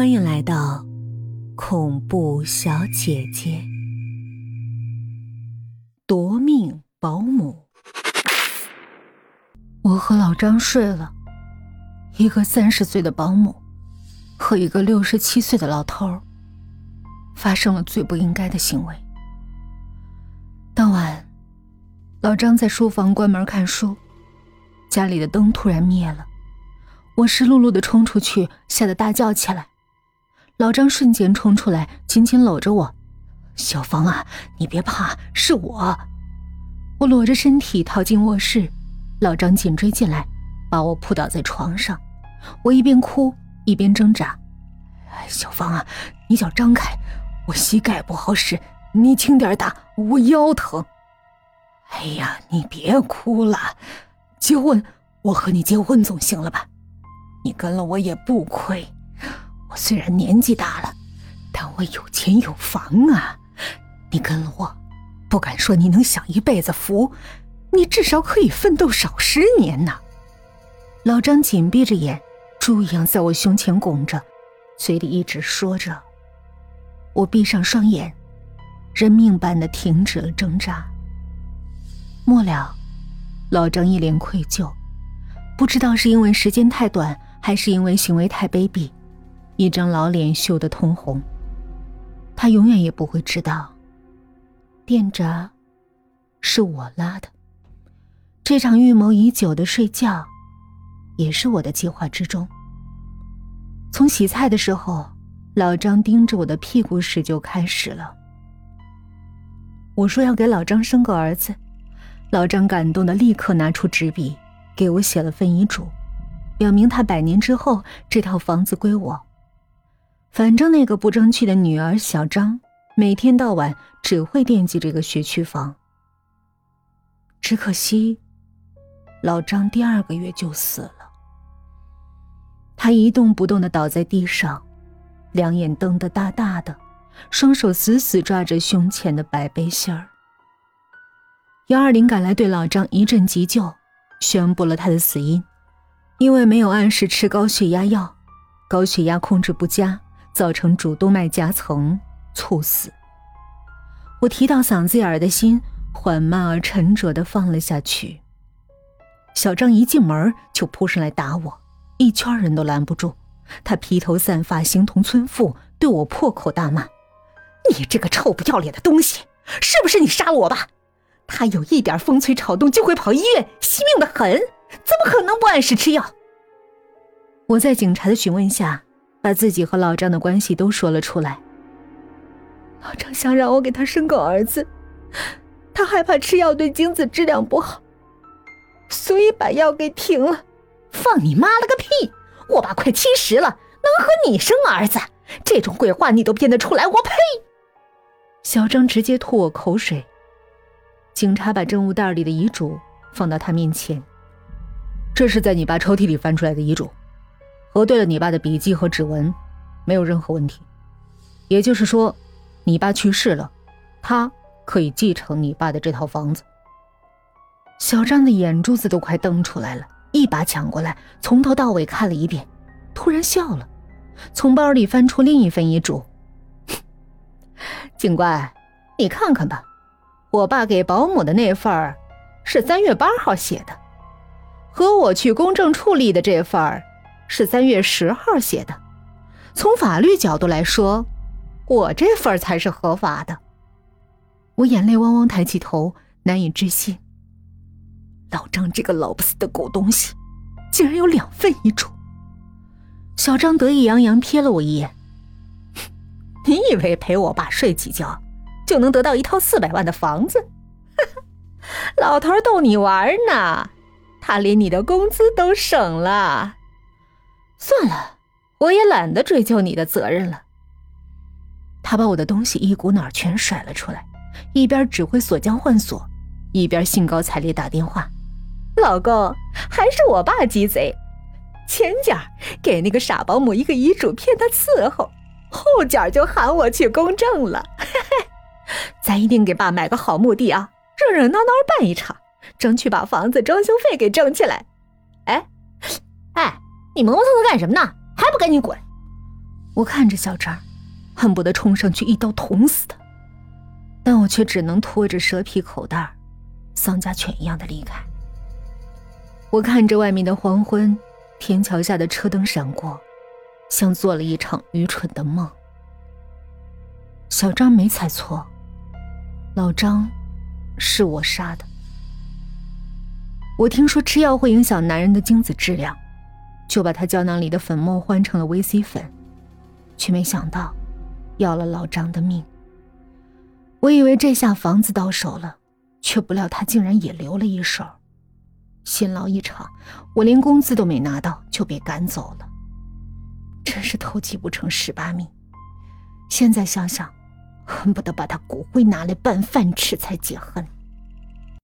欢迎来到恐怖小姐姐夺命保姆。我和老张睡了，一个三十岁的保姆和一个六十七岁的老头发生了最不应该的行为。当晚，老张在书房关门看书，家里的灯突然灭了，我湿漉漉的冲出去，吓得大叫起来。老张瞬间冲出来，紧紧搂着我：“小芳啊，你别怕，是我。”我裸着身体逃进卧室，老张紧追进来，把我扑倒在床上。我一边哭一边挣扎：“小芳啊，你脚张开，我膝盖不好使，你轻点打，我腰疼。”哎呀，你别哭了，结婚，我和你结婚总行了吧？你跟了我也不亏。我虽然年纪大了，但我有钱有房啊！你跟了我，不敢说你能享一辈子福，你至少可以奋斗少十年呢。老张紧闭着眼，猪一样在我胸前拱着，嘴里一直说着。我闭上双眼，人命般的停止了挣扎。末了，老张一脸愧疚，不知道是因为时间太短，还是因为行为太卑鄙。一张老脸羞得通红。他永远也不会知道，电闸是我拉的。这场预谋已久的睡觉，也是我的计划之中。从洗菜的时候，老张盯着我的屁股时就开始了。我说要给老张生个儿子，老张感动的立刻拿出纸笔，给我写了份遗嘱，表明他百年之后这套房子归我。反正那个不争气的女儿小张，每天到晚只会惦记这个学区房。只可惜，老张第二个月就死了。他一动不动的倒在地上，两眼瞪得大大的，双手死死抓着胸前的白背心儿。幺二零赶来，对老张一阵急救，宣布了他的死因，因为没有按时吃高血压药，高血压控制不佳。造成主动脉夹层猝死。我提到嗓子眼儿的心缓慢而沉着的放了下去。小张一进门就扑上来打我，一圈人都拦不住。他披头散发，形同村妇，对我破口大骂：“你这个臭不要脸的东西，是不是你杀了我爸？他有一点风吹草动就会跑医院，惜命的很，怎么可能不按时吃药？”我在警察的询问下。把自己和老张的关系都说了出来。老张想让我给他生个儿子，他害怕吃药对精子质量不好，所以把药给停了。放你妈了个屁！我爸快七十了，能和你生儿子？这种鬼话你都编得出来？我呸！小张直接吐我口水。警察把证物袋里的遗嘱放到他面前，这是在你爸抽屉里翻出来的遗嘱。核对了你爸的笔记和指纹，没有任何问题。也就是说，你爸去世了，他可以继承你爸的这套房子。小张的眼珠子都快瞪出来了，一把抢过来，从头到尾看了一遍，突然笑了，从包里翻出另一份遗嘱。警官，你看看吧，我爸给保姆的那份儿是三月八号写的，和我去公证处立的这份儿。是三月十号写的，从法律角度来说，我这份才是合法的。我眼泪汪汪抬起头，难以置信。老张这个老不死的狗东西，竟然有两份遗嘱。小张得意洋洋瞥了我一眼，你以为陪我爸睡几觉，就能得到一套四百万的房子？老头逗你玩呢，他连你的工资都省了。算了，我也懒得追究你的责任了。他把我的东西一股脑全甩了出来，一边指挥锁匠换锁，一边兴高采烈打电话：“老公，还是我爸鸡贼，前脚给那个傻保姆一个遗嘱骗他伺候，后脚就喊我去公证了。嘿 嘿咱一定给爸买个好墓地啊，热热闹闹办一场，争取把房子装修费给挣起来。”你磨磨蹭蹭干什么呢？还不赶紧滚！我看着小张，恨不得冲上去一刀捅死他，但我却只能拖着蛇皮口袋，丧家犬一样的离开。我看着外面的黄昏，天桥下的车灯闪过，像做了一场愚蠢的梦。小张没猜错，老张是我杀的。我听说吃药会影响男人的精子质量，就把他胶囊里的粉末换成了 VC 粉，却没想到要了老张的命。我以为这下房子到手了，却不料他竟然也留了一手。辛劳一场，我连工资都没拿到就被赶走了，真是偷鸡不成蚀把米。现在想想，恨不得把他骨灰拿来拌饭吃才解恨。